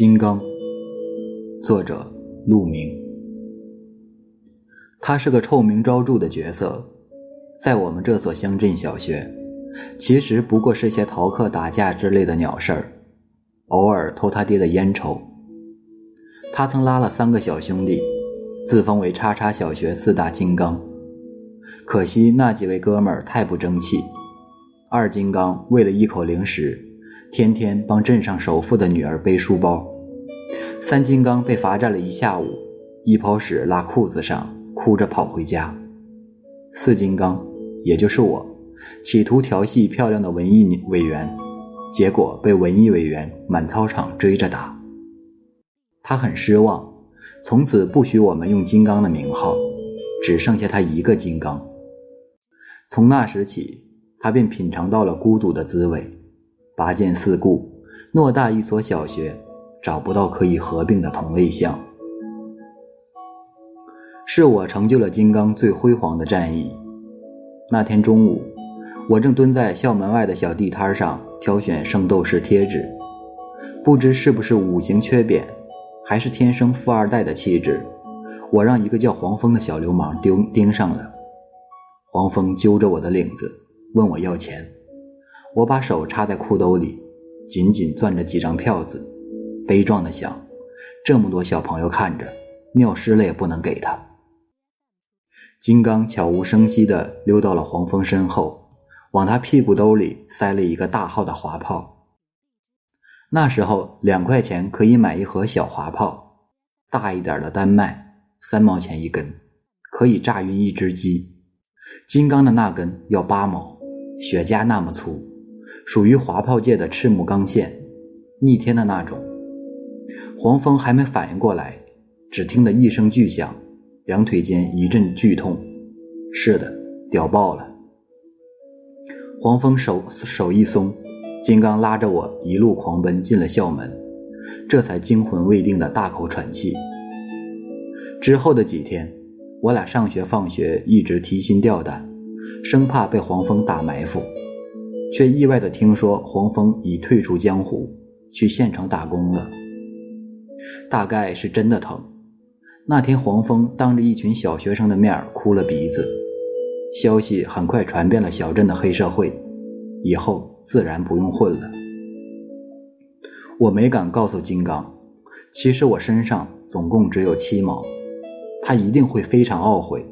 金刚，作者陆明。他是个臭名昭著的角色，在我们这所乡镇小学，其实不过是些逃课、打架之类的鸟事儿，偶尔偷他爹的烟抽。他曾拉了三个小兄弟，自封为“叉叉小学四大金刚”。可惜那几位哥们儿太不争气，二金刚为了一口零食。天天帮镇上首富的女儿背书包，三金刚被罚站了一下午，一泡屎拉裤子上，哭着跑回家。四金刚，也就是我，企图调戏漂亮的文艺委员，结果被文艺委员满操场追着打。他很失望，从此不许我们用金刚的名号，只剩下他一个金刚。从那时起，他便品尝到了孤独的滋味。拔剑四顾，偌大一所小学，找不到可以合并的同类项。是我成就了金刚最辉煌的战役。那天中午，我正蹲在校门外的小地摊上挑选圣斗士贴纸，不知是不是五行缺扁，还是天生富二代的气质，我让一个叫黄蜂的小流氓盯盯上了。黄蜂揪着我的领子，问我要钱。我把手插在裤兜里，紧紧攥着几张票子，悲壮的想：这么多小朋友看着，尿湿了也不能给他。金刚悄无声息地溜到了黄蜂身后，往他屁股兜里塞了一个大号的滑炮。那时候两块钱可以买一盒小滑炮，大一点的单卖三毛钱一根，可以炸晕一只鸡。金刚的那根要八毛，雪茄那么粗。属于滑炮界的赤木刚宪，逆天的那种。黄蜂还没反应过来，只听得一声巨响，两腿间一阵剧痛。是的，屌爆了！黄蜂手手一松，金刚拉着我一路狂奔进了校门，这才惊魂未定的大口喘气。之后的几天，我俩上学放学一直提心吊胆，生怕被黄蜂打埋伏。却意外的听说黄蜂已退出江湖，去县城打工了。大概是真的疼。那天黄蜂当着一群小学生的面哭了鼻子，消息很快传遍了小镇的黑社会，以后自然不用混了。我没敢告诉金刚，其实我身上总共只有七毛，他一定会非常懊悔，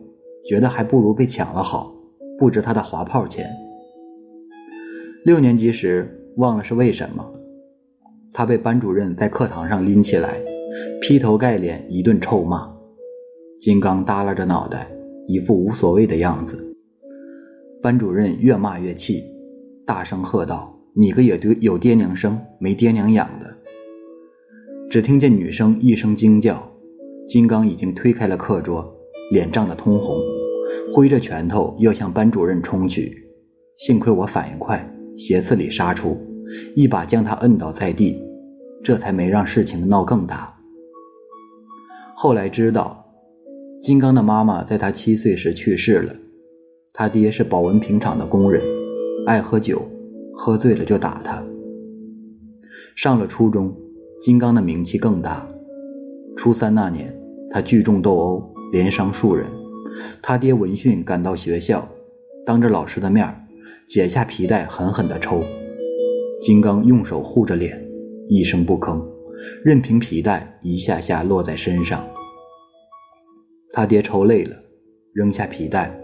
觉得还不如被抢了好，不值他的滑炮钱。六年级时，忘了是为什么，他被班主任在课堂上拎起来，劈头盖脸一顿臭骂。金刚耷拉着脑袋，一副无所谓的样子。班主任越骂越气，大声喝道：“你个有爹有爹娘生，没爹娘养的！”只听见女生一声惊叫，金刚已经推开了课桌，脸涨得通红，挥着拳头要向班主任冲去。幸亏我反应快。斜刺里杀出，一把将他摁倒在地，这才没让事情闹更大。后来知道，金刚的妈妈在他七岁时去世了，他爹是保温瓶厂的工人，爱喝酒，喝醉了就打他。上了初中，金刚的名气更大。初三那年，他聚众斗殴，连伤数人，他爹闻讯赶到学校，当着老师的面解下皮带，狠狠地抽。金刚用手护着脸，一声不吭，任凭皮带一下下落在身上。他爹抽累了，扔下皮带，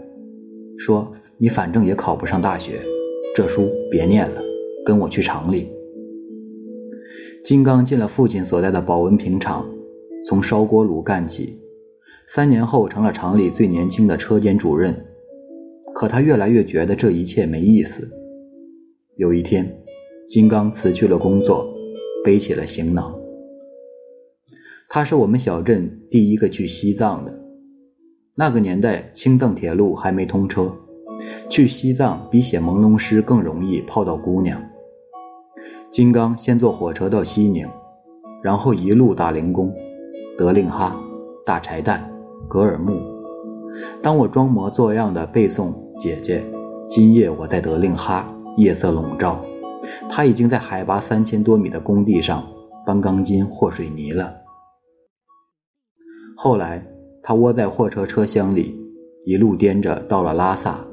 说：“你反正也考不上大学，这书别念了，跟我去厂里。”金刚进了父亲所在的保温瓶厂，从烧锅炉干起，三年后成了厂里最年轻的车间主任。可他越来越觉得这一切没意思。有一天，金刚辞去了工作，背起了行囊。他是我们小镇第一个去西藏的。那个年代，青藏铁路还没通车，去西藏比写朦胧诗更容易泡到姑娘。金刚先坐火车到西宁，然后一路打零工，德令哈、大柴旦、格尔木。当我装模作样的背诵。姐姐，今夜我在德令哈，夜色笼罩，他已经在海拔三千多米的工地上搬钢筋和水泥了。后来，他窝在货车车厢里，一路颠着到了拉萨，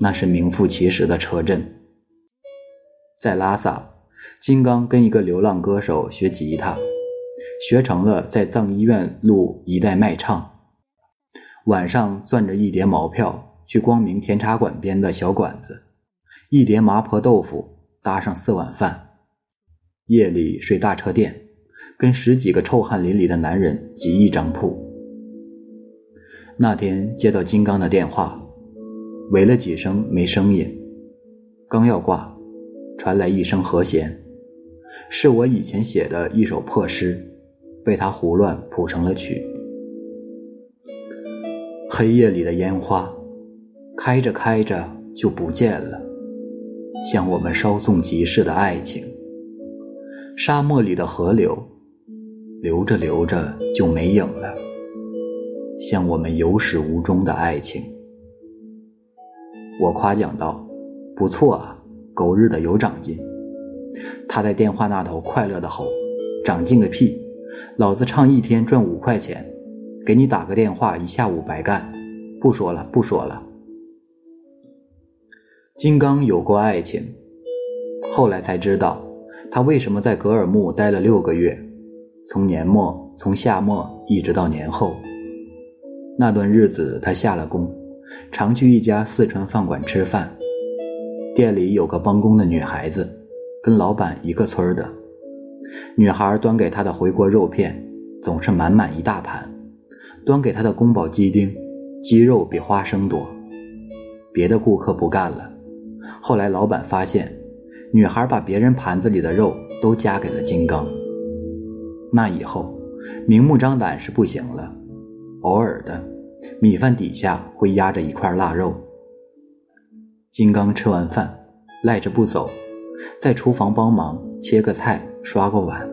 那是名副其实的车震。在拉萨，金刚跟一个流浪歌手学吉他，学成了在藏医院路一带卖唱。晚上攥着一叠毛票去光明甜茶馆边的小馆子，一碟麻婆豆腐搭上四碗饭。夜里睡大车店，跟十几个臭汗淋漓的男人挤一张铺。那天接到金刚的电话，喂了几声没声音，刚要挂，传来一声和弦，是我以前写的一首破诗，被他胡乱谱成了曲。黑夜里的烟花，开着开着就不见了，像我们稍纵即逝的爱情。沙漠里的河流，流着流着就没影了，像我们有始无终的爱情。我夸奖道：“不错啊，狗日的有长进。”他在电话那头快乐的吼：“长进个屁！老子唱一天赚五块钱。”给你打个电话，一下午白干。不说了，不说了。金刚有过爱情，后来才知道他为什么在格尔木待了六个月，从年末，从夏末一直到年后。那段日子，他下了工，常去一家四川饭馆吃饭。店里有个帮工的女孩子，跟老板一个村的。女孩端给他的回锅肉片，总是满满一大盘。端给他的宫保鸡丁，鸡肉比花生多。别的顾客不干了。后来老板发现，女孩把别人盘子里的肉都夹给了金刚。那以后，明目张胆是不行了，偶尔的，米饭底下会压着一块腊肉。金刚吃完饭，赖着不走，在厨房帮忙切个菜、刷个碗。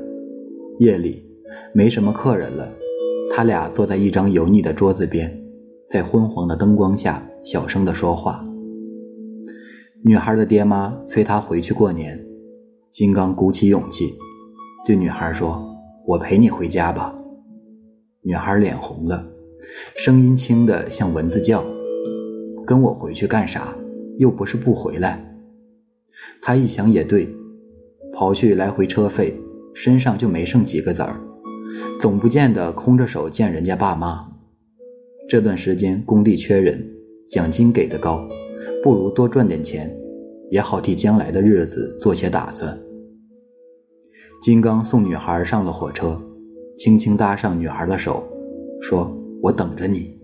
夜里没什么客人了。他俩坐在一张油腻的桌子边，在昏黄的灯光下小声地说话。女孩的爹妈催她回去过年，金刚鼓起勇气，对女孩说：“我陪你回家吧。”女孩脸红了，声音轻的像蚊子叫：“跟我回去干啥？又不是不回来。”他一想也对，刨去来回车费，身上就没剩几个子儿。总不见得空着手见人家爸妈。这段时间工地缺人，奖金给的高，不如多赚点钱，也好替将来的日子做些打算。金刚送女孩上了火车，轻轻搭上女孩的手，说：“我等着你。”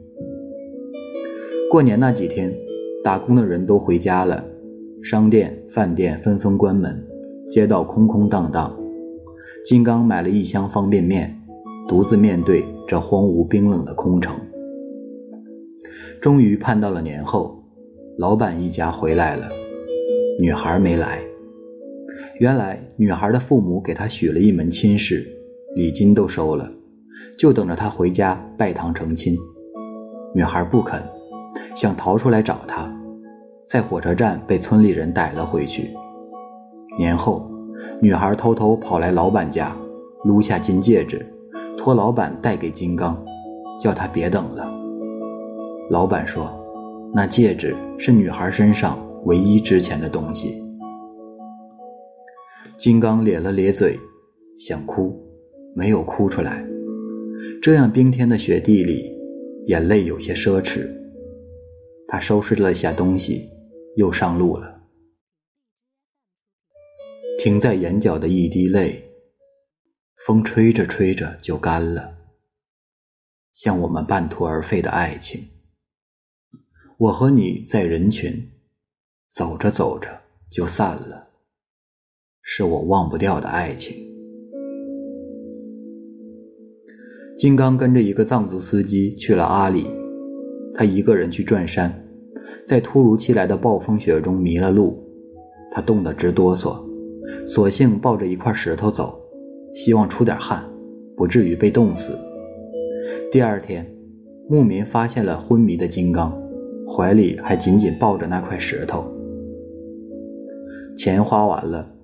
过年那几天，打工的人都回家了，商店、饭店纷纷关门，街道空空荡荡。金刚买了一箱方便面。独自面对这荒芜冰冷的空城，终于盼到了年后，老板一家回来了，女孩没来。原来女孩的父母给她许了一门亲事，礼金都收了，就等着她回家拜堂成亲。女孩不肯，想逃出来找他，在火车站被村里人逮了回去。年后，女孩偷偷跑来老板家，撸下金戒指。托老板带给金刚，叫他别等了。老板说：“那戒指是女孩身上唯一值钱的东西。”金刚咧了咧嘴，想哭，没有哭出来。这样冰天的雪地里，眼泪有些奢侈。他收拾了下东西，又上路了。停在眼角的一滴泪。风吹着吹着就干了，像我们半途而废的爱情。我和你在人群，走着走着就散了，是我忘不掉的爱情。金刚跟着一个藏族司机去了阿里，他一个人去转山，在突如其来的暴风雪中迷了路，他冻得直哆嗦，索性抱着一块石头走。希望出点汗，不至于被冻死。第二天，牧民发现了昏迷的金刚，怀里还紧紧抱着那块石头。钱花完了，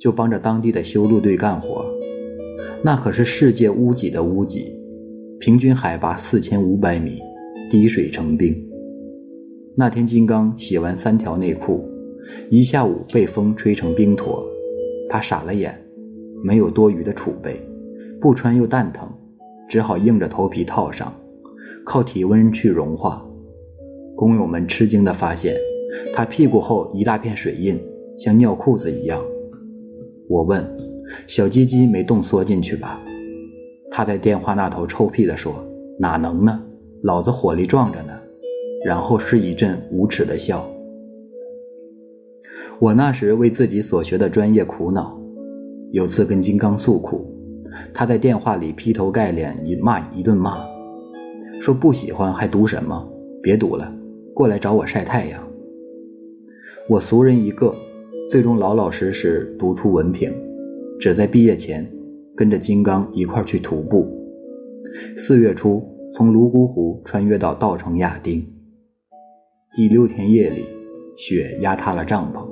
就帮着当地的修路队干活，那可是世界屋脊的屋脊，平均海拔四千五百米，滴水成冰。那天金刚洗完三条内裤，一下午被风吹成冰坨，他傻了眼，没有多余的储备，不穿又蛋疼，只好硬着头皮套上，靠体温去融化。工友们吃惊地发现，他屁股后一大片水印，像尿裤子一样。我问：“小鸡鸡没冻缩进去吧？”他在电话那头臭屁地说：“哪能呢，老子火力壮着呢。”然后是一阵无耻的笑。我那时为自己所学的专业苦恼，有次跟金刚诉苦，他在电话里劈头盖脸一骂一顿骂，说不喜欢还读什么？别读了，过来找我晒太阳。我俗人一个，最终老老实实读出文凭，只在毕业前跟着金刚一块去徒步。四月初从泸沽湖穿越到稻城亚丁。第六天夜里，雪压塌了帐篷。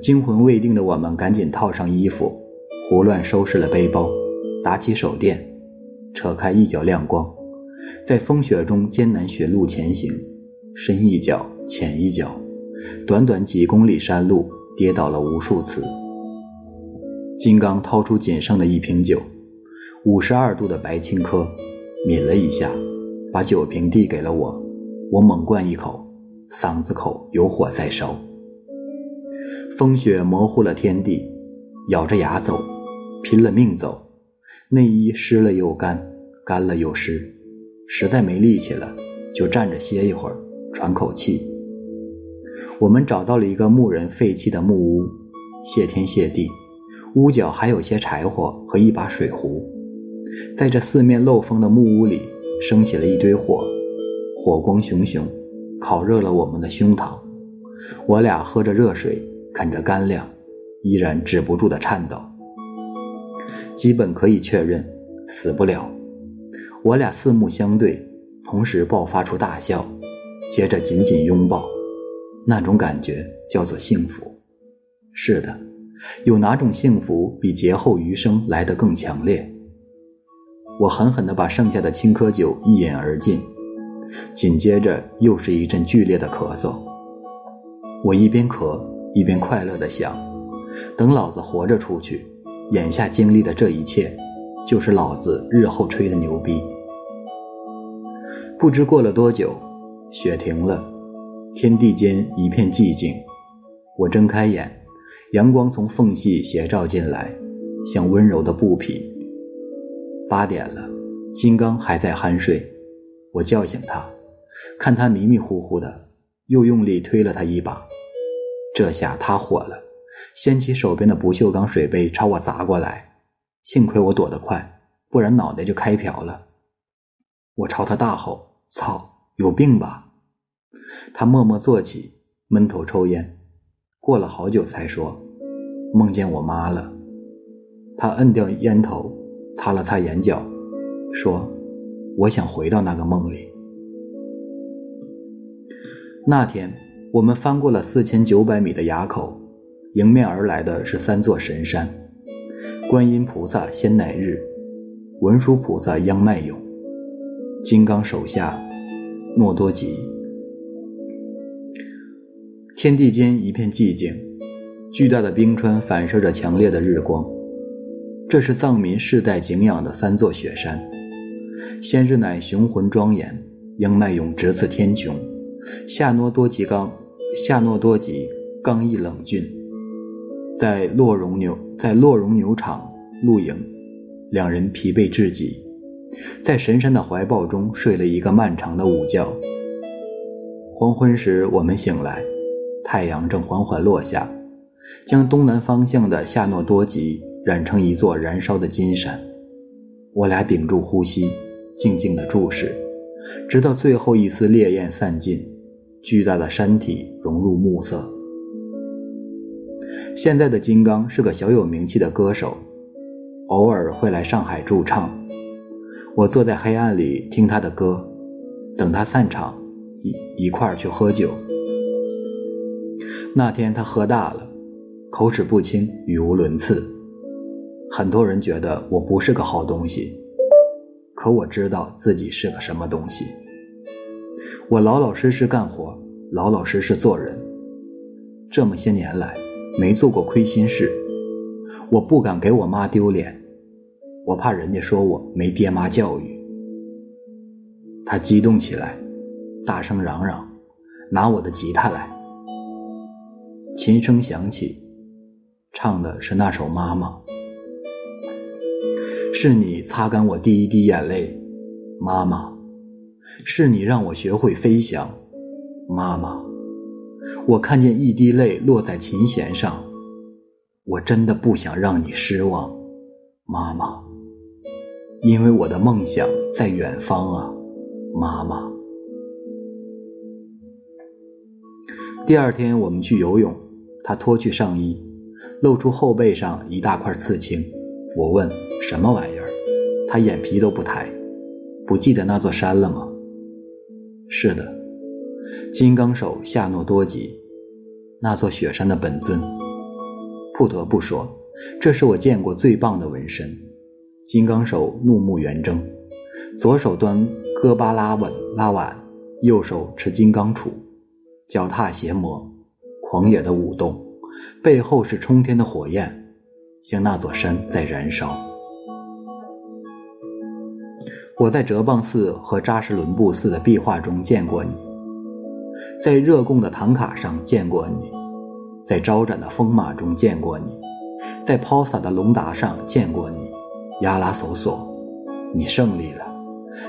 惊魂未定的我们赶紧套上衣服，胡乱收拾了背包，打起手电，扯开一角亮光，在风雪中艰难雪路前行，深一脚浅一脚，短短几公里山路，跌倒了无数次。金刚掏出仅剩的一瓶酒，五十二度的白青稞，抿了一下，把酒瓶递给了我，我猛灌一口，嗓子口有火在烧。风雪模糊了天地，咬着牙走，拼了命走。内衣湿了又干，干了又湿，实在没力气了，就站着歇一会儿，喘口气。我们找到了一个牧人废弃的木屋，谢天谢地，屋角还有些柴火和一把水壶。在这四面漏风的木屋里，升起了一堆火，火光熊熊，烤热了我们的胸膛。我俩喝着热水。看着干粮，依然止不住的颤抖。基本可以确认，死不了。我俩四目相对，同时爆发出大笑，接着紧紧拥抱。那种感觉叫做幸福。是的，有哪种幸福比劫后余生来得更强烈？我狠狠地把剩下的青稞酒一饮而尽，紧接着又是一阵剧烈的咳嗽。我一边咳。一边快乐地想，等老子活着出去，眼下经历的这一切，就是老子日后吹的牛逼。不知过了多久，雪停了，天地间一片寂静。我睁开眼，阳光从缝隙斜照进来，像温柔的布匹。八点了，金刚还在酣睡，我叫醒他，看他迷迷糊糊的，又用力推了他一把。这下他火了，掀起手边的不锈钢水杯朝我砸过来。幸亏我躲得快，不然脑袋就开瓢了。我朝他大吼：“操，有病吧！”他默默坐起，闷头抽烟。过了好久才说：“梦见我妈了。”他摁掉烟头，擦了擦眼角，说：“我想回到那个梦里。”那天。我们翻过了四千九百米的垭口，迎面而来的是三座神山：观音菩萨仙乃日，文殊菩萨央迈勇，金刚手下诺多吉。天地间一片寂静，巨大的冰川反射着强烈的日光。这是藏民世代敬仰的三座雪山。先是乃雄浑庄严，英迈勇直刺天穹；夏诺多吉刚。夏诺多吉刚毅冷峻，在洛绒牛在洛绒牛场露营，两人疲惫至极，在神山的怀抱中睡了一个漫长的午觉。黄昏时，我们醒来，太阳正缓缓落下，将东南方向的夏诺多吉染成一座燃烧的金山。我俩屏住呼吸，静静地注视，直到最后一丝烈焰散尽。巨大的山体融入暮色。现在的金刚是个小有名气的歌手，偶尔会来上海驻唱。我坐在黑暗里听他的歌，等他散场，一一块儿去喝酒。那天他喝大了，口齿不清，语无伦次，很多人觉得我不是个好东西，可我知道自己是个什么东西。我老老实实干活，老老实实做人。这么些年来，没做过亏心事。我不敢给我妈丢脸，我怕人家说我没爹妈教育。他激动起来，大声嚷嚷：“拿我的吉他来！”琴声响起，唱的是那首《妈妈》。是你擦干我第一滴眼泪，妈妈；是你让我学会飞翔，妈妈。我看见一滴泪落在琴弦上，我真的不想让你失望，妈妈。因为我的梦想在远方啊，妈妈。第二天我们去游泳，他脱去上衣，露出后背上一大块刺青。我问。什么玩意儿？他眼皮都不抬，不记得那座山了吗？是的，金刚手夏诺多吉，那座雪山的本尊。不得不说，这是我见过最棒的纹身。金刚手怒目圆睁，左手端戈巴拉碗拉碗，右手持金刚杵，脚踏邪魔，狂野的舞动，背后是冲天的火焰，像那座山在燃烧。我在哲蚌寺和扎什伦布寺的壁画中见过你，在热贡的唐卡上见过你，在招展的风马中见过你，在抛洒的龙达上见过你，亚拉索索，你胜利了，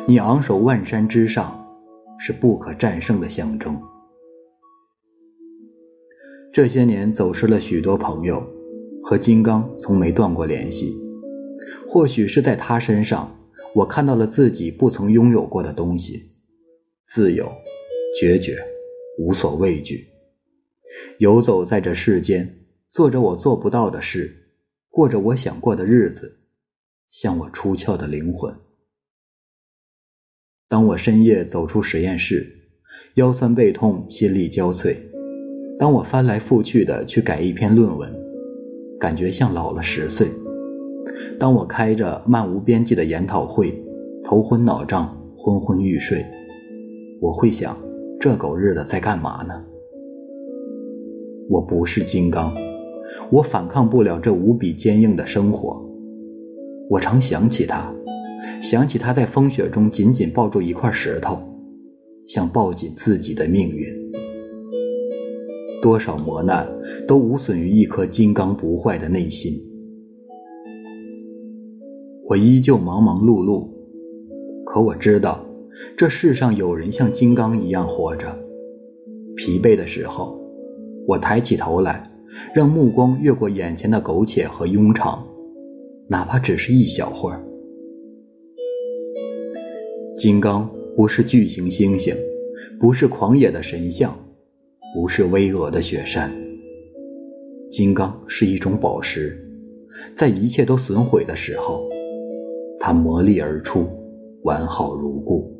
你昂首万山之上，是不可战胜的象征。这些年走失了许多朋友，和金刚从没断过联系，或许是在他身上。我看到了自己不曾拥有过的东西：自由、决绝、无所畏惧，游走在这世间，做着我做不到的事，过着我想过的日子，像我出窍的灵魂。当我深夜走出实验室，腰酸背痛，心力交瘁；当我翻来覆去的去改一篇论文，感觉像老了十岁。当我开着漫无边际的研讨会，头昏脑胀、昏昏欲睡，我会想：这狗日的在干嘛呢？我不是金刚，我反抗不了这无比坚硬的生活。我常想起他，想起他在风雪中紧紧抱住一块石头，想抱紧自己的命运。多少磨难都无损于一颗金刚不坏的内心。我依旧忙忙碌碌，可我知道，这世上有人像金刚一样活着。疲惫的时候，我抬起头来，让目光越过眼前的苟且和庸常，哪怕只是一小会儿。金刚不是巨型猩猩，不是狂野的神像，不是巍峨的雪山。金刚是一种宝石，在一切都损毁的时候。它磨砺而出，完好如故。